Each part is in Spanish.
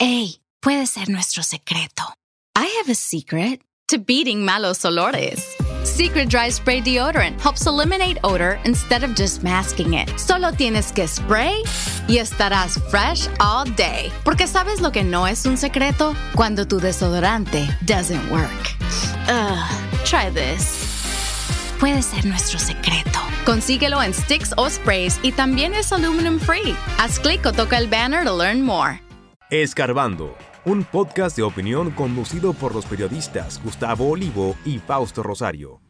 Hey, puede ser nuestro secreto. I have a secret to beating malos olores. Secret Dry Spray Deodorant helps eliminate odor instead of just masking it. Solo tienes que spray y estarás fresh all day. Porque sabes lo que no es un secreto cuando tu desodorante doesn't work. Ugh, try this. Puede ser nuestro secreto. Consíguelo en sticks o sprays y también es aluminum free. Haz clic o toca el banner to learn more. Escarbando, un podcast de opinión conducido por los periodistas Gustavo Olivo y Fausto Rosario.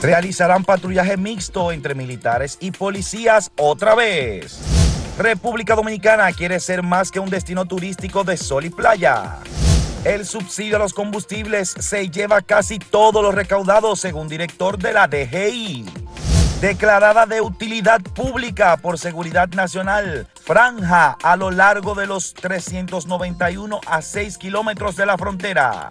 Realizarán patrullaje mixto entre militares y policías otra vez. República Dominicana quiere ser más que un destino turístico de sol y playa. El subsidio a los combustibles se lleva casi todo lo recaudado según director de la DGI declarada de utilidad pública por seguridad nacional, franja a lo largo de los 391 a 6 kilómetros de la frontera.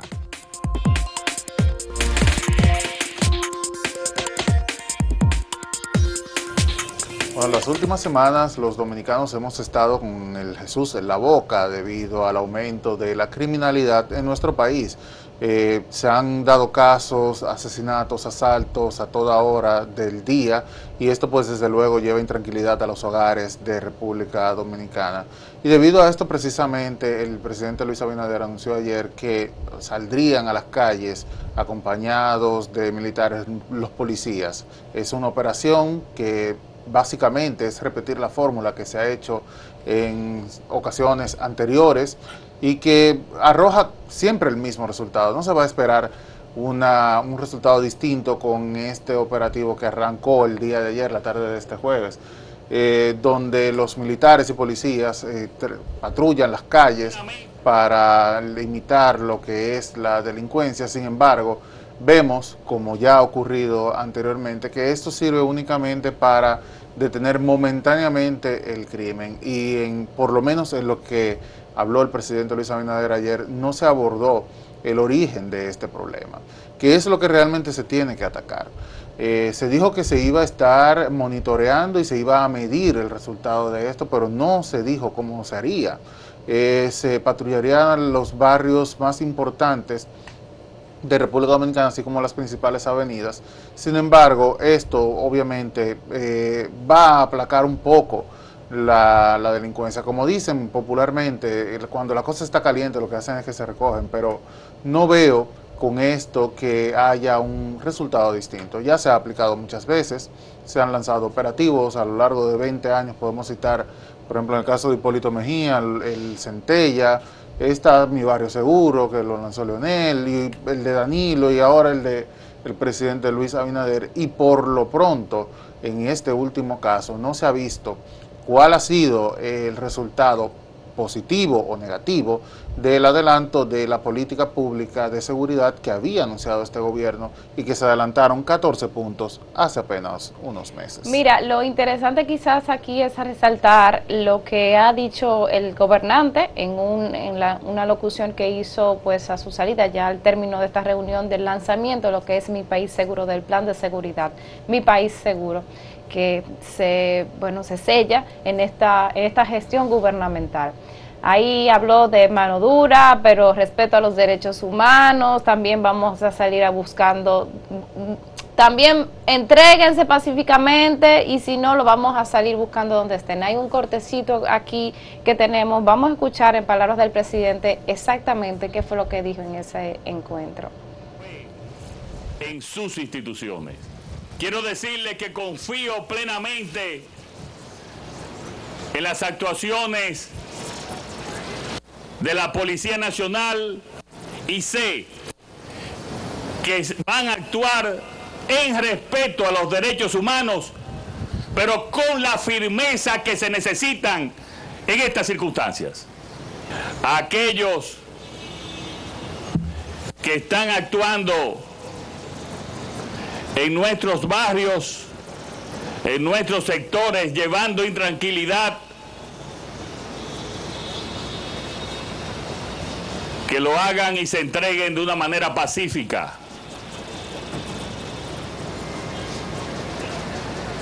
Bueno, las últimas semanas los dominicanos hemos estado con el Jesús en la boca debido al aumento de la criminalidad en nuestro país. Eh, se han dado casos, asesinatos, asaltos a toda hora del día y esto pues desde luego lleva intranquilidad a los hogares de República Dominicana. Y debido a esto precisamente el presidente Luis Abinader anunció ayer que saldrían a las calles acompañados de militares los policías. Es una operación que básicamente es repetir la fórmula que se ha hecho en ocasiones anteriores y que arroja siempre el mismo resultado. No se va a esperar una, un resultado distinto con este operativo que arrancó el día de ayer, la tarde de este jueves, eh, donde los militares y policías eh, patrullan las calles para limitar lo que es la delincuencia. Sin embargo, vemos, como ya ha ocurrido anteriormente, que esto sirve únicamente para detener momentáneamente el crimen y en, por lo menos en lo que habló el presidente Luis Abinader ayer, no se abordó el origen de este problema, que es lo que realmente se tiene que atacar. Eh, se dijo que se iba a estar monitoreando y se iba a medir el resultado de esto, pero no se dijo cómo se haría. Eh, se patrullarían los barrios más importantes de República Dominicana, así como las principales avenidas. Sin embargo, esto obviamente eh, va a aplacar un poco la, delincuencia. Como dicen popularmente, cuando la cosa está caliente lo que hacen es que se recogen, pero no veo con esto que haya un resultado distinto. Ya se ha aplicado muchas veces, se han lanzado operativos a lo largo de 20 años, podemos citar, por ejemplo, en el caso de Hipólito Mejía, el Centella, Está mi barrio seguro, que lo lanzó Leonel, y el de Danilo, y ahora el de el presidente Luis Abinader. Y por lo pronto, en este último caso, no se ha visto cuál ha sido el resultado positivo o negativo del adelanto de la política pública de seguridad que había anunciado este gobierno y que se adelantaron 14 puntos hace apenas unos meses. Mira, lo interesante quizás aquí es resaltar lo que ha dicho el gobernante en, un, en la, una locución que hizo pues a su salida ya al término de esta reunión del lanzamiento, lo que es mi país seguro del plan de seguridad, mi país seguro que se, bueno, se sella en esta, en esta gestión gubernamental. Ahí habló de mano dura, pero respeto a los derechos humanos, también vamos a salir a buscando, también entréguense pacíficamente y si no, lo vamos a salir buscando donde estén. Hay un cortecito aquí que tenemos, vamos a escuchar en palabras del presidente exactamente qué fue lo que dijo en ese encuentro. En sus instituciones. Quiero decirle que confío plenamente en las actuaciones de la Policía Nacional y sé que van a actuar en respeto a los derechos humanos, pero con la firmeza que se necesitan en estas circunstancias. Aquellos que están actuando en nuestros barrios, en nuestros sectores, llevando intranquilidad que lo hagan y se entreguen de una manera pacífica.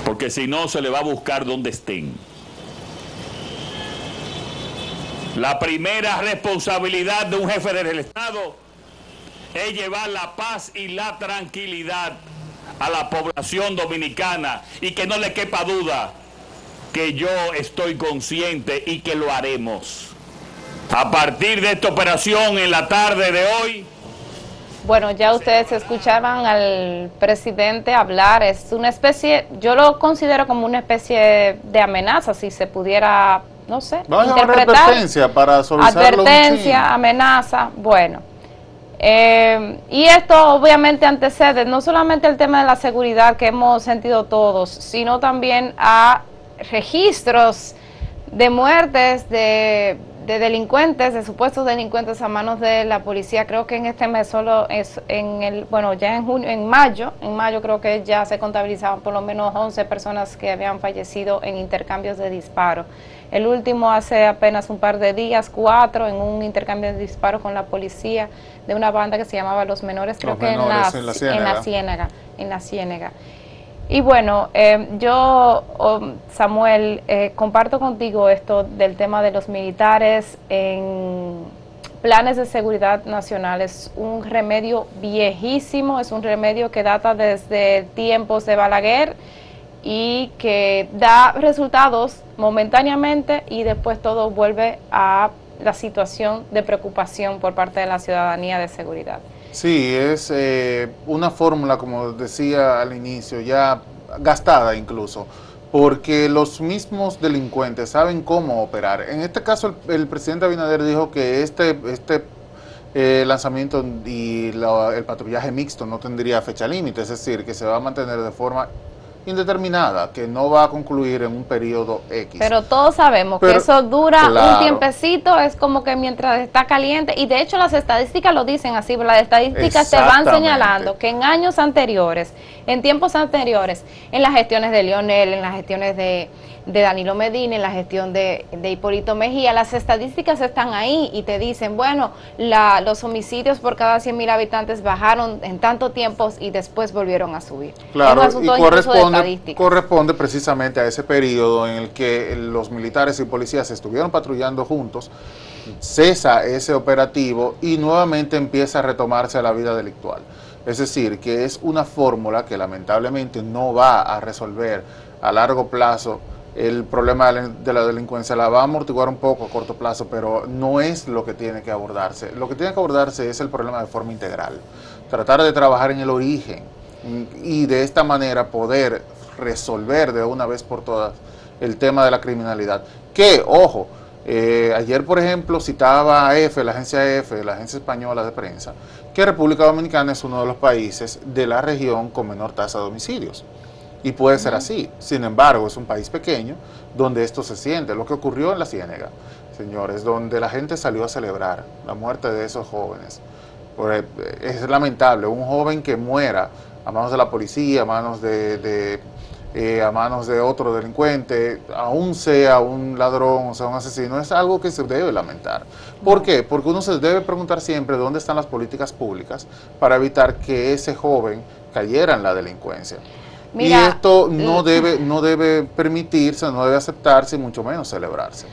Porque si no, se le va a buscar donde estén. La primera responsabilidad de un jefe del Estado es llevar la paz y la tranquilidad a la población dominicana y que no le quepa duda que yo estoy consciente y que lo haremos. A partir de esta operación en la tarde de hoy, bueno, ya ustedes escuchaban al presidente hablar, es una especie, yo lo considero como una especie de amenaza, si se pudiera, no sé, Vamos interpretar. advertencia para Advertencia, amenaza, bueno. Eh, y esto obviamente antecede no solamente el tema de la seguridad que hemos sentido todos, sino también a registros de muertes, de de delincuentes, de supuestos delincuentes a manos de la policía. Creo que en este mes solo es en el, bueno, ya en junio, en mayo, en mayo creo que ya se contabilizaban por lo menos 11 personas que habían fallecido en intercambios de disparos. El último hace apenas un par de días, cuatro, en un intercambio de disparos con la policía de una banda que se llamaba Los Menores, creo que en, la, en, la Ciénaga, en la Ciénaga. Y bueno, eh, yo, oh, Samuel, eh, comparto contigo esto del tema de los militares en planes de seguridad nacional. Es un remedio viejísimo, es un remedio que data desde tiempos de Balaguer y que da resultados momentáneamente y después todo vuelve a la situación de preocupación por parte de la ciudadanía de seguridad. Sí, es eh, una fórmula, como decía al inicio, ya gastada incluso, porque los mismos delincuentes saben cómo operar. En este caso, el, presidente Abinader dijo que este, este eh, lanzamiento y el patrullaje mixto no tendría fecha límite, es decir, que se va a mantener de forma indeterminada que no va a concluir en un periodo X. Pero todos sabemos que eso dura un tiempecito, es como que mientras está caliente, y de hecho las estadísticas lo dicen así, las estadísticas te van señalando que en años anteriores, en tiempos anteriores, en las gestiones de Lionel, en las gestiones de de Danilo Medina en la gestión de, de Hipólito Mejía, las estadísticas están ahí y te dicen, bueno, la, los homicidios por cada 100 mil habitantes bajaron en tanto tiempo y después volvieron a subir. Claro, y corresponde, corresponde precisamente a ese periodo en el que los militares y policías estuvieron patrullando juntos, cesa ese operativo y nuevamente empieza a retomarse a la vida delictual. Es decir, que es una fórmula que lamentablemente no va a resolver a largo plazo el problema de la delincuencia la va a amortiguar un poco a corto plazo, pero no es lo que tiene que abordarse. Lo que tiene que abordarse es el problema de forma integral. Tratar de trabajar en el origen y de esta manera poder resolver de una vez por todas el tema de la criminalidad. Que, ojo, eh, ayer por ejemplo citaba a EFE, la agencia EFE, la agencia española de prensa, que República Dominicana es uno de los países de la región con menor tasa de homicidios. Y puede ser así. Sin embargo, es un país pequeño donde esto se siente. Lo que ocurrió en la Ciénega, señores, donde la gente salió a celebrar la muerte de esos jóvenes. Es lamentable, un joven que muera a manos de la policía, a manos de, eh, a manos de otro delincuente, aún sea un ladrón, o sea un asesino, es algo que se debe lamentar. ¿Por qué? Porque uno se debe preguntar siempre dónde están las políticas públicas para evitar que ese joven cayera en la delincuencia y esto no eh, debe, no debe permitirse, no debe aceptarse y mucho menos celebrarse.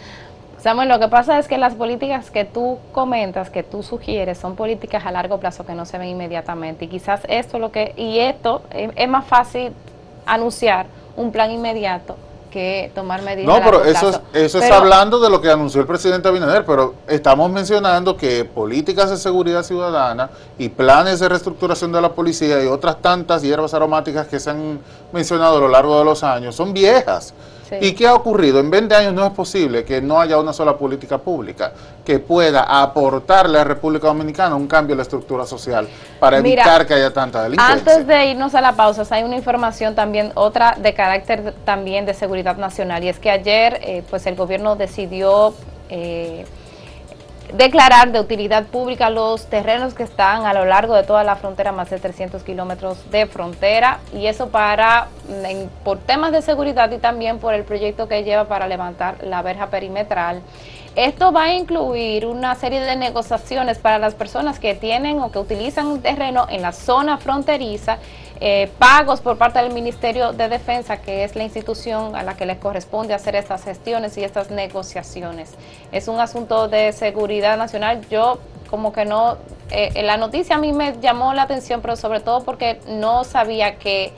Samuel, lo que pasa es que las políticas que tú comentas, que tú sugieres, son políticas a largo plazo que no se ven inmediatamente. Y quizás esto lo que, y esto es más fácil anunciar un plan inmediato que tomar medidas. No, pero eso, es, eso es hablando de lo que anunció el presidente Abinader, pero estamos mencionando que políticas de seguridad ciudadana y planes de reestructuración de la policía y otras tantas hierbas aromáticas que se han mencionado a lo largo de los años son viejas. ¿Y qué ha ocurrido? En 20 años no es posible que no haya una sola política pública que pueda aportarle a la República Dominicana un cambio en la estructura social para evitar que haya tanta delincuencia. Antes de irnos a la pausa, hay una información también, otra de carácter también de seguridad nacional, y es que ayer eh, pues el gobierno decidió... Eh, declarar de utilidad pública los terrenos que están a lo largo de toda la frontera, más de 300 kilómetros de frontera, y eso para por temas de seguridad y también por el proyecto que lleva para levantar la verja perimetral. Esto va a incluir una serie de negociaciones para las personas que tienen o que utilizan un terreno en la zona fronteriza, eh, pagos por parte del Ministerio de Defensa, que es la institución a la que les corresponde hacer estas gestiones y estas negociaciones. Es un asunto de seguridad nacional. Yo como que no, eh, la noticia a mí me llamó la atención, pero sobre todo porque no sabía que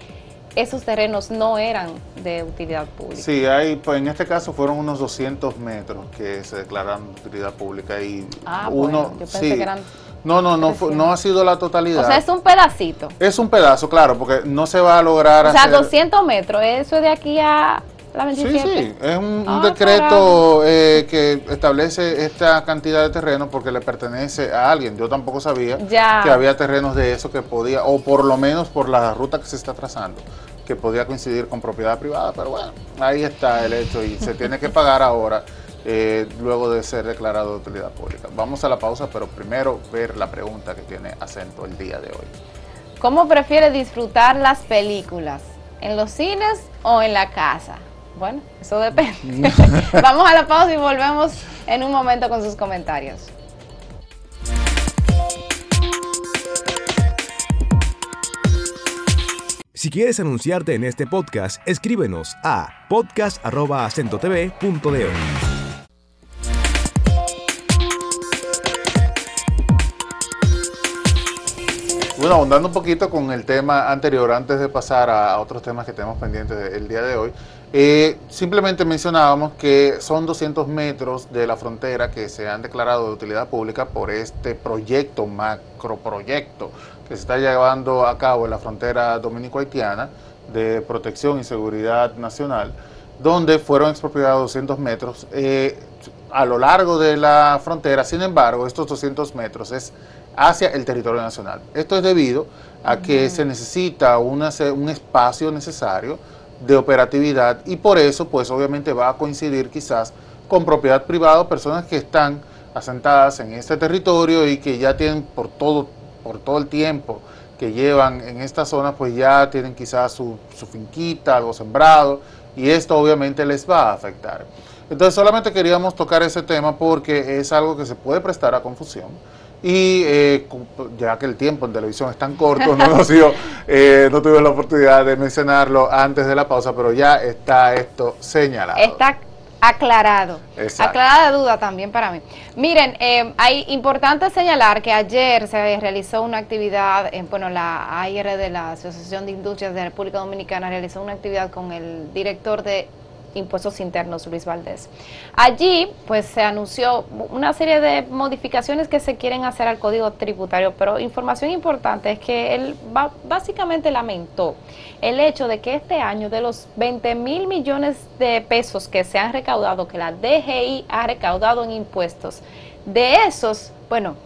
esos terrenos no eran de utilidad pública. Sí, hay, pues en este caso fueron unos 200 metros que se declararon de utilidad pública y ah, uno, yo pensé que eran no, no, no, no ha sido la totalidad. O sea, es un pedacito. Es un pedazo, claro, porque no se va a lograr. O sea, 200 metros, eso es de aquí a la 27. Sí, sí, es un, ah, decreto eh, que establece esta cantidad de terreno porque le pertenece a alguien. Yo tampoco sabía que había terrenos de eso que podía, o por lo menos por la ruta que se está trazando, que podía coincidir con propiedad privada, pero bueno, ahí está el hecho y se tiene que pagar ahora. Eh, luego de ser declarado de utilidad pública. Vamos a la pausa, pero primero ver la pregunta que tiene acento el día de hoy. ¿Cómo prefiere disfrutar las películas? ¿En los cines o en la casa? Bueno, eso depende. Vamos a la pausa y volvemos en un momento con sus comentarios. Si quieres anunciarte en este podcast, escríbenos a podcast.acentotv.de. Bueno, ahondando un poquito con el tema anterior, antes de pasar a, otros temas que tenemos pendientes el día de hoy, eh, simplemente mencionábamos que son 200 metros de la frontera que se han declarado de utilidad pública por este proyecto, macroproyecto, que se está llevando a cabo en la frontera dominico-haitiana de protección y seguridad nacional, donde fueron expropiados 200 metros eh, a lo largo de la frontera. Sin embargo, estos 200 metros es hacia el territorio nacional. Esto es debido a que se necesita un espacio necesario de operatividad y por eso pues obviamente va a coincidir quizás con propiedad privada personas que están asentadas en este territorio y que ya tienen por todo, por todo el tiempo que llevan en esta zona pues ya tienen quizás su, su finquita, algo sembrado y esto obviamente les va a afectar. Entonces solamente queríamos tocar ese tema porque es algo que se puede prestar a confusión y eh, ya que el tiempo en televisión es tan corto, no, nos eh, no tuve la oportunidad de mencionarlo antes de la pausa, pero ya está esto señalado. Está aclarado. Aclarada duda también para mí. Miren, eh, hay importante señalar que ayer se realizó una actividad, en, bueno, la AIR de la Asociación de Industrias de la República Dominicana realizó una actividad con el director de Impuestos Internos, Luis Valdés. Allí, pues se anunció una serie de modificaciones que se quieren hacer al Código Tributario, pero información importante es que él básicamente lamentó el hecho de que este año de los 20 mil millones de pesos que se han recaudado, que la DGI ha recaudado en impuestos, de esos, bueno,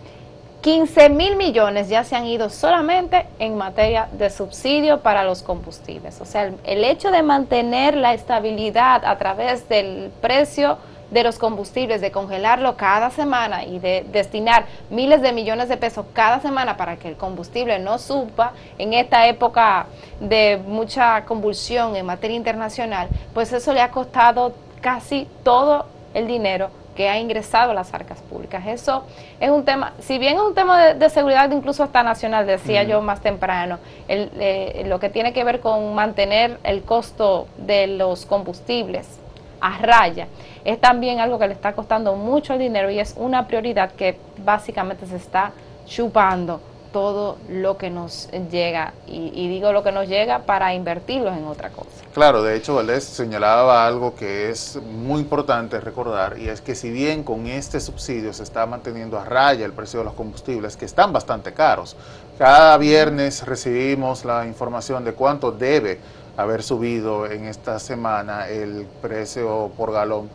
15 mil millones ya se han ido solamente en materia de subsidio para los combustibles. O sea, el, hecho de mantener la estabilidad a través del precio de los combustibles, de congelarlo cada semana y de destinar miles de millones de pesos cada semana para que el combustible no suba en esta época de mucha convulsión en materia internacional, pues eso le ha costado casi todo el dinero que ha ingresado a las arcas públicas. Eso es un tema, si bien es un tema de, seguridad incluso hasta nacional, decía yo más temprano, eh, lo que tiene que ver con mantener el costo de los combustibles a raya, es también algo que le está costando mucho dinero y es una prioridad que básicamente se está chupando todo lo que nos llega, y, digo lo que nos llega para invertirlos en otra cosa. Claro, de hecho Valdés señalaba algo que es muy importante recordar, y es que si bien con este subsidio se está manteniendo a raya el precio de los combustibles, que están bastante caros, cada viernes recibimos la información de cuánto debe haber subido en esta semana el precio por galón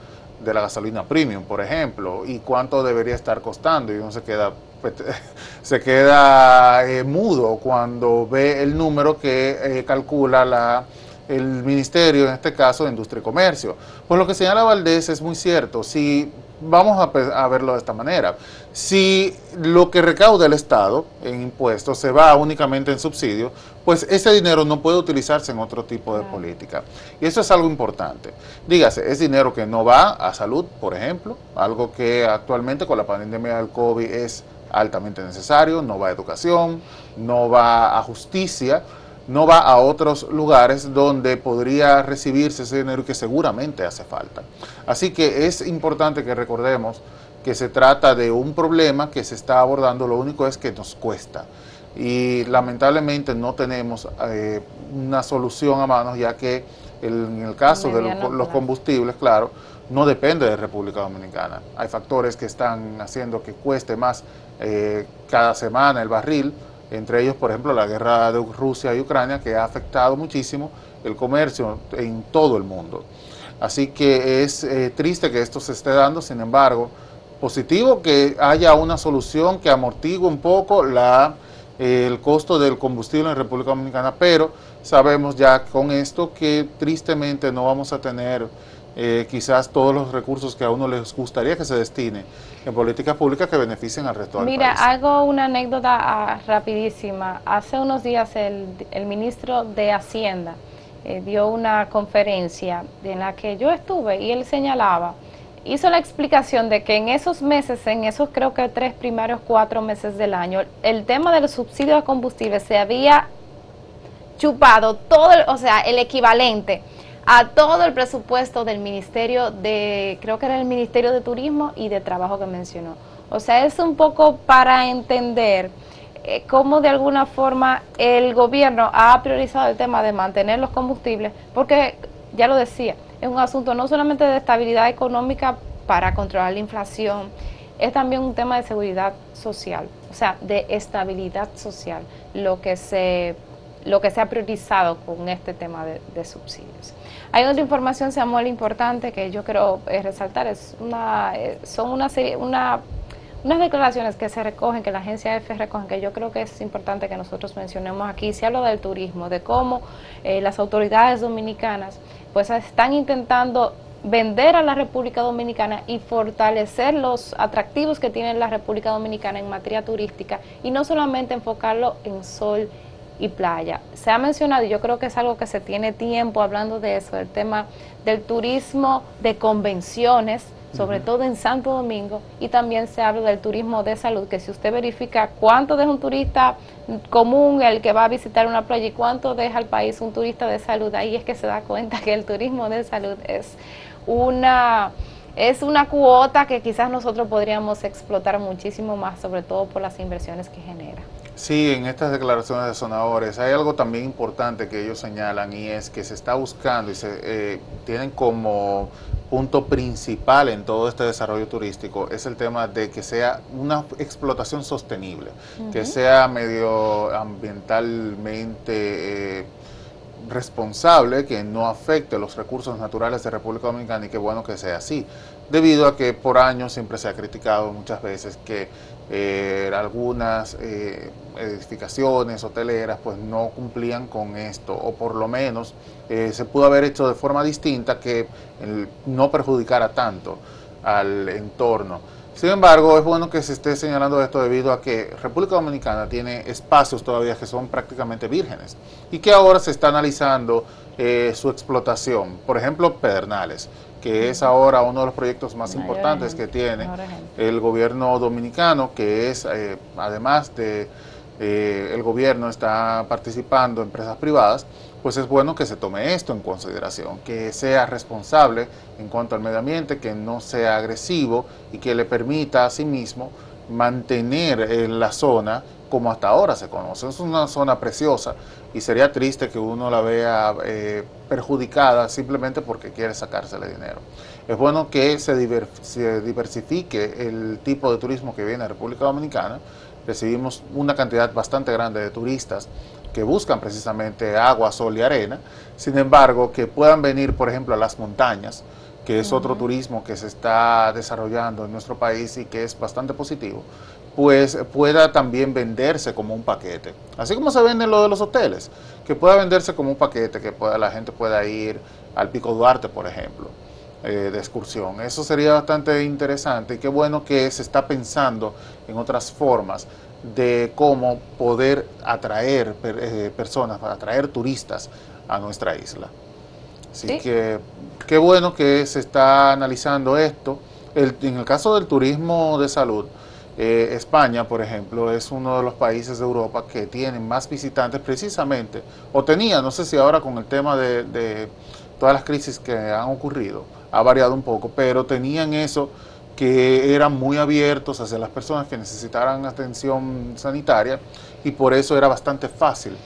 de la gasolina premium, por ejemplo, y cuánto debería estar costando, y uno se queda pues, se queda eh, mudo cuando ve el número que eh, calcula la, el Ministerio, en este caso de Industria y Comercio. Pues lo que señala Valdés es muy cierto. Si vamos a, verlo de esta manera. Si lo que recauda el Estado en impuestos se va únicamente en subsidio, pues ese dinero no puede utilizarse en otro tipo de política. Y eso es algo importante. Dígase, es dinero que no va a salud, por ejemplo, algo que actualmente con la pandemia del COVID es altamente necesario, no va a educación, no va a justicia, no va a otros lugares donde podría recibirse ese dinero que seguramente hace falta. Así que es importante que recordemos que se trata de un problema que se está abordando, lo único es que nos cuesta. Y lamentablemente no tenemos eh, una solución a mano, ya que en el caso de los, combustibles, claro, no depende de República Dominicana. Hay factores que están haciendo que cueste más eh, cada semana el barril, entre ellos, por ejemplo, la guerra de Rusia y Ucrania, que ha afectado muchísimo el comercio en todo el mundo. Así que es eh, triste que esto se esté dando, sin embargo, positivo que haya una solución que amortigue un poco la, el costo del combustible en República Dominicana, pero sabemos ya con esto que tristemente no vamos a tener eh, quizás todos los recursos que a uno les gustaría que se destine en políticas públicas que beneficien al resto del país. Mira, hago una anécdota ah, rapidísima. Hace unos días el, ministro de Hacienda eh, dio una conferencia en la que yo estuve y él señalaba, hizo la explicación de que en esos meses, en esos creo que tres primarios cuatro meses del año, el tema del subsidio de combustible se había chupado todo, o sea, el equivalente a todo el presupuesto del Ministerio de, creo que era el Ministerio de Turismo y de Trabajo que mencionó. O sea, es un poco para entender eh, cómo de alguna forma el gobierno ha priorizado el tema de mantener los combustibles, porque ya lo decía, es un asunto no solamente de estabilidad económica para controlar la inflación, es también un tema de seguridad social, o sea, de estabilidad social, lo que se, lo que se ha priorizado con este tema de subsidios. Hay otra información, Samuel, importante que yo quiero eh, resaltar. Es una, eh, son una serie, una, unas declaraciones que se recogen, que la agencia EFE recoge, que yo creo que es importante que nosotros mencionemos aquí. Se habla del turismo, de cómo eh, las autoridades dominicanas pues están intentando vender a la República Dominicana y fortalecer los atractivos que tiene la República Dominicana en materia turística y no solamente enfocarlo en sol y playa. Se ha mencionado, y yo creo que es algo que se tiene tiempo hablando de eso, el tema del turismo de convenciones, sobre todo en Santo Domingo, y también se habla del turismo de salud, que si usted verifica cuánto deja un turista común el que va a visitar una playa y cuánto deja al país un turista de salud, ahí es que se da cuenta que el turismo de salud es una es una cuota que quizás nosotros podríamos explotar muchísimo más, sobre todo por las inversiones que genera. Sí, en estas declaraciones de sonadores hay algo también importante que ellos señalan y es que se está buscando y se eh, tienen como punto principal en todo este desarrollo turístico es el tema de que sea una explotación sostenible, que sea medioambientalmente eh, responsable, que no afecte los recursos naturales de República Dominicana y que bueno que sea así, debido a que por años siempre se ha criticado muchas veces que eh, algunas eh, edificaciones hoteleras pues no cumplían con esto o por lo menos eh, se pudo haber hecho de forma distinta que no perjudicara tanto al entorno. Sin embargo, es bueno que se esté señalando esto debido a que República Dominicana tiene espacios todavía que son prácticamente vírgenes y que ahora se está analizando su explotación. Por ejemplo, Pedernales que es ahora uno de los proyectos más importantes que tiene el gobierno dominicano, que es, eh, además de eh, el gobierno está participando empresas privadas, pues es bueno que se tome esto en consideración, que sea responsable en cuanto al medio ambiente, que no sea agresivo y que le permita a sí mismo mantener eh, la zona como hasta ahora se conoce. Es una zona preciosa y sería triste que uno la vea eh, perjudicada simplemente porque quiere sacársele dinero. Es bueno que se, diversifique el tipo de turismo que viene a República Dominicana. Recibimos una cantidad bastante grande de turistas que buscan precisamente agua, sol y arena. Sin embargo, que puedan venir, por ejemplo, a las montañas, que es otro turismo que se está desarrollando en nuestro país y que es bastante positivo, pues pueda también venderse como un paquete. Así como se vende lo de los hoteles, que pueda venderse como un paquete, que pueda, la gente pueda ir al Pico Duarte, por ejemplo, eh, de excursión. Eso sería bastante interesante y qué bueno que se está pensando en otras formas de cómo poder atraer eh, personas, atraer turistas a nuestra isla. Así que qué bueno que se está analizando esto. en el caso del turismo de salud, eh, España, por ejemplo, es uno de los países de Europa que tienen más visitantes precisamente, o tenía, no sé si ahora con el tema de, de todas las crisis que han ocurrido, ha variado un poco, pero tenían eso que eran muy abiertos hacia las personas que necesitaran atención sanitaria y por eso era bastante fácil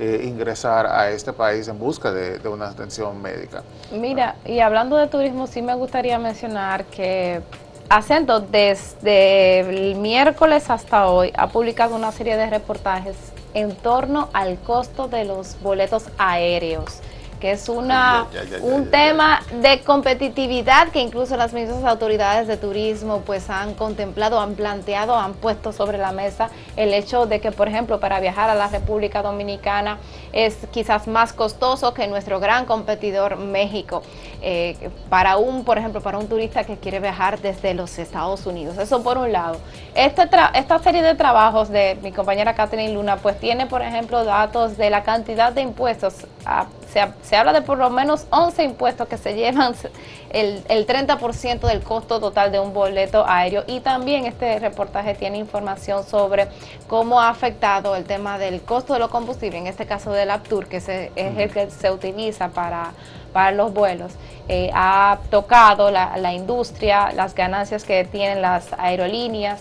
eh, ingresar a este país en busca de, una atención médica. Mira, y hablando de turismo, sí me gustaría mencionar que Acento desde el miércoles hasta hoy ha publicado una serie de reportajes en torno al costo de los boletos aéreos que es una, un tema de competitividad que incluso las mismas autoridades de turismo pues han contemplado, han planteado, han puesto sobre la mesa el hecho de que, por ejemplo, para viajar a la República Dominicana es quizás más costoso que nuestro gran competidor México. Eh, para un, por ejemplo, para un turista que quiere viajar desde los Estados Unidos. Eso por un lado. Este esta serie de trabajos de mi compañera Catherine Luna pues tiene, por ejemplo, datos de la cantidad de impuestos a se, habla de por lo menos 11 impuestos que se llevan el, el 30% del costo total de un boleto aéreo y también este reportaje tiene información sobre cómo ha afectado el tema del costo de los combustibles, en este caso del Aptur, que es el que se utiliza para, para los vuelos. Eh, ha tocado la, la industria, las ganancias que tienen las aerolíneas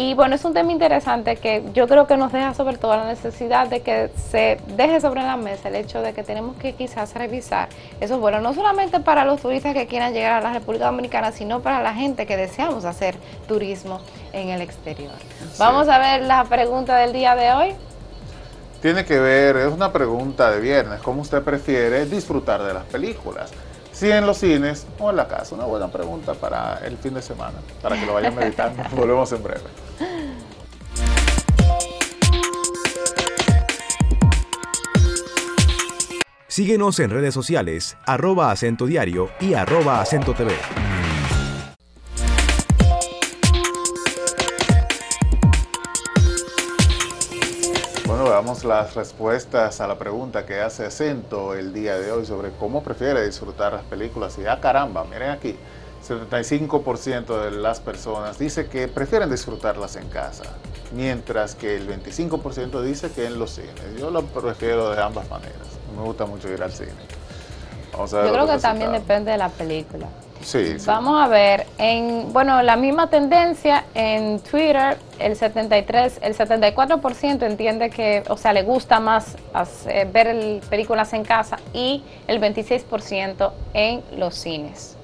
y bueno, es un tema interesante que yo creo que nos deja sobre todo la necesidad de que se deje sobre la mesa el hecho de que tenemos que quizás revisar eso bueno, no solamente para los turistas que quieran llegar a la República Dominicana, sino para la gente que deseamos hacer turismo en el exterior. Vamos a ver la pregunta del día de hoy. Tiene que ver, es una pregunta de viernes, ¿cómo usted prefiere disfrutar de las películas? si en los cines o en la casa? Una buena pregunta para el fin de semana, para que lo vayan meditando. Volvemos en breve. Síguenos en redes sociales, arroba acento diario y arroba acento TV. veamos las respuestas a la pregunta que hace acento el día de hoy sobre cómo prefiere disfrutar las películas. Y ah, caramba, miren aquí, 75% de las personas dice que prefieren disfrutarlas en casa, mientras que el 25% dice que en los cines. Yo lo prefiero de ambas maneras. Me gusta mucho ir al cine. Yo creo que también depende de la película. Vamos a ver, en bueno, la misma tendencia en Twitter, el 73, el 74% entiende que, o sea, le gusta más ver películas en casa y el 26% en los cines.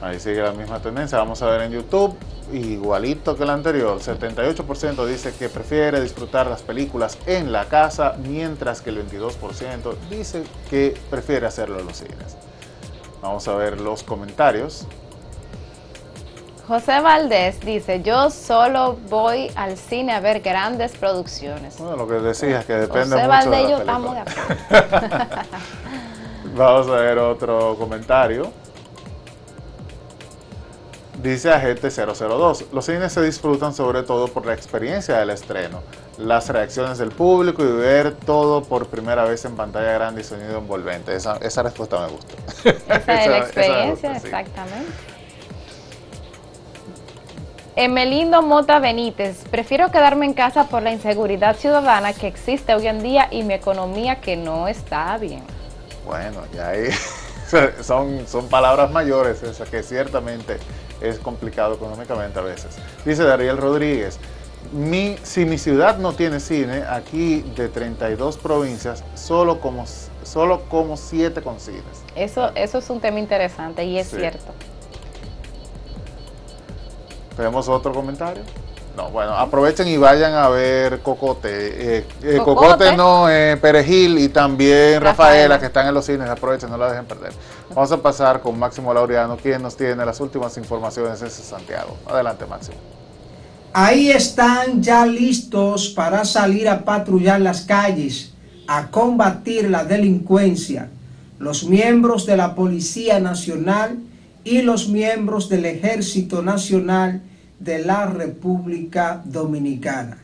Ahí sigue la misma tendencia. Vamos a ver en YouTube, igualito que el anterior. 78% dice que prefiere disfrutar las películas en la casa, mientras que el 22% dice que prefiere hacerlo en los cines. Vamos a ver los comentarios. José Valdés dice, yo solo voy al cine a ver grandes producciones. Bueno, lo que decías, que depende José Valdés y yo estamos de acuerdo. Vamos a ver otro comentario. Dice Agente 002, los cines se disfrutan sobre todo por la experiencia del estreno, las reacciones del público y ver todo por primera vez en pantalla grande y sonido envolvente. Esa, respuesta me gusta. Esa es la experiencia, exactamente. Emelindo Mota Benítez, prefiero quedarme en casa por la inseguridad ciudadana que existe hoy en día y mi economía que no está bien. Bueno, ya ahí son, son palabras mayores, esas que ciertamente es complicado económicamente a veces. Dice Dariel Rodríguez, mi, si mi ciudad no tiene cine, aquí de 32 provincias, solo como, solo como 7 con cines. Eso, eso es un tema interesante y es cierto. ¿Tenemos otro comentario? No, bueno, aprovechen y vayan a ver Cocote. Eh, eh, Cocote. no, eh, Perejil y también Rafaela. que están en los cines. Aprovechen, no la dejen perder. Vamos a pasar con Máximo Laureano, quien nos tiene las últimas informaciones desde Santiago. Adelante, Máximo. Ahí están ya listos para salir a patrullar las calles, a combatir la delincuencia los miembros de la Policía Nacional y los miembros del Ejército Nacional de la República Dominicana.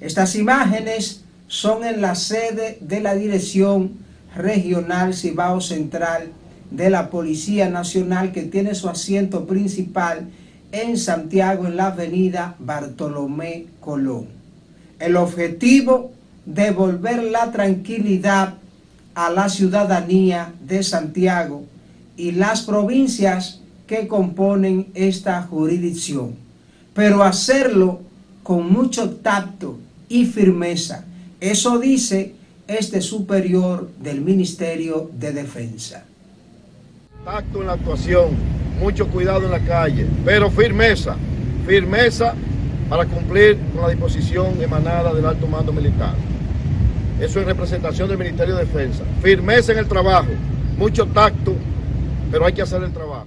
Estas imágenes son en la sede de la Dirección Regional Cibao Central de la Policía Nacional que tiene su asiento principal en Santiago en la avenida Bartolomé Colón. El objetivo, devolver la tranquilidad a la ciudadanía de Santiago y las provincias que componen esta jurisdicción, pero hacerlo con mucho tacto y firmeza. Eso dice este superior del Ministerio de Defensa. Tacto en la actuación, mucho cuidado en la calle, pero firmeza, firmeza para cumplir con la disposición emanada del alto mando militar. Eso es representación del Ministerio de Defensa. Firmeza en el trabajo, mucho tacto, pero hay que hacer el trabajo.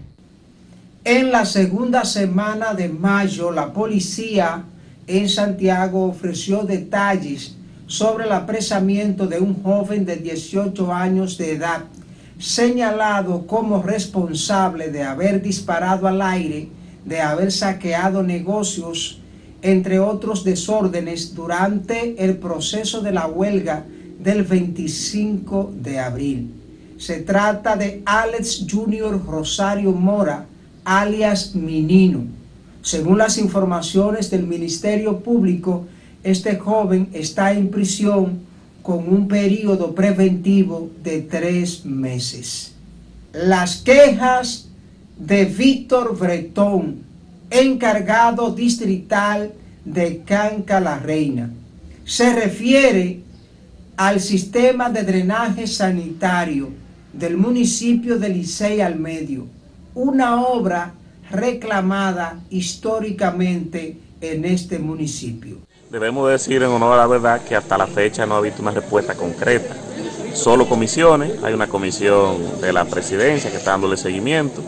En la segunda semana de mayo, la policía en Santiago ofreció detalles sobre el apresamiento de un joven de 18 años de edad, señalado como responsable de haber disparado al aire, de haber saqueado negocios, entre otros desórdenes, durante el proceso de la huelga del 25 de abril. Se trata de Alex Junior Rosario Mora, alias Minino. Según las informaciones del Ministerio Público, este joven está en prisión con un periodo preventivo de tres meses. Las quejas de Víctor Bretón, encargado distrital de Canca la Reina, se refiere al sistema de drenaje sanitario del municipio de Licey al Medio, una obra reclamada históricamente en este municipio. Debemos decir en honor a la verdad que hasta la fecha no ha habido una respuesta concreta. Solo comisiones, hay una comisión de la presidencia que está dándole seguimiento.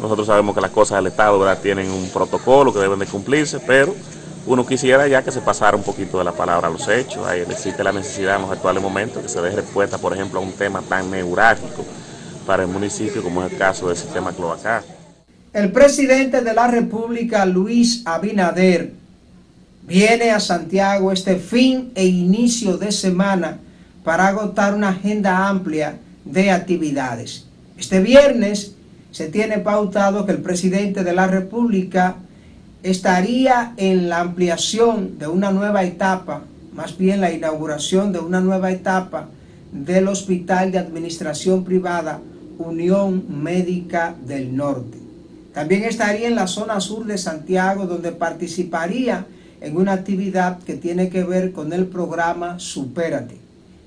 Nosotros sabemos que las cosas del Estado tienen un protocolo que deben de cumplirse, pero uno quisiera ya que se pasara un poquito de la palabra a los hechos. Ahí existe la necesidad en los actuales momentos que se dé respuesta, por ejemplo, a un tema tan neurálgico para el municipio como es el caso del sistema cloacal. El presidente de la República, Luis Abinader, viene a Santiago este fin e inicio de semana para agotar una agenda amplia de actividades. Este viernes se tiene pautado que el presidente de la República estaría en la ampliación de una nueva etapa, más bien la inauguración de una nueva etapa del Hospital de Administración Privada Unión Médica del Norte. También estaría en la zona sur de Santiago, donde participaría en una actividad que tiene que ver con el programa Supérate.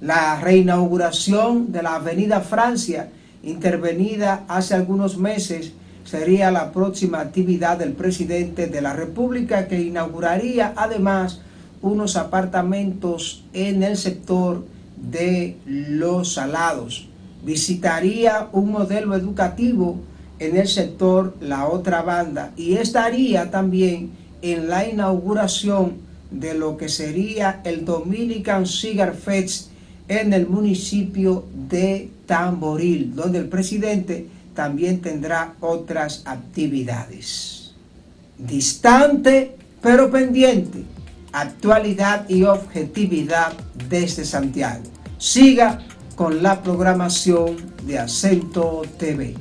La reinauguración de la Avenida Francia, intervenida hace algunos meses, sería la próxima actividad del presidente de la República que inauguraría además unos apartamentos en el sector de los salados. Visitaría un modelo educativo en el sector La Otra Banda y estaría también en la inauguración de lo que sería el Dominican Cigar Fest en el municipio de Tamboril, donde el presidente también tendrá otras actividades. Distante pero pendiente, actualidad y objetividad desde Santiago. Siga con la programación de Acento TV.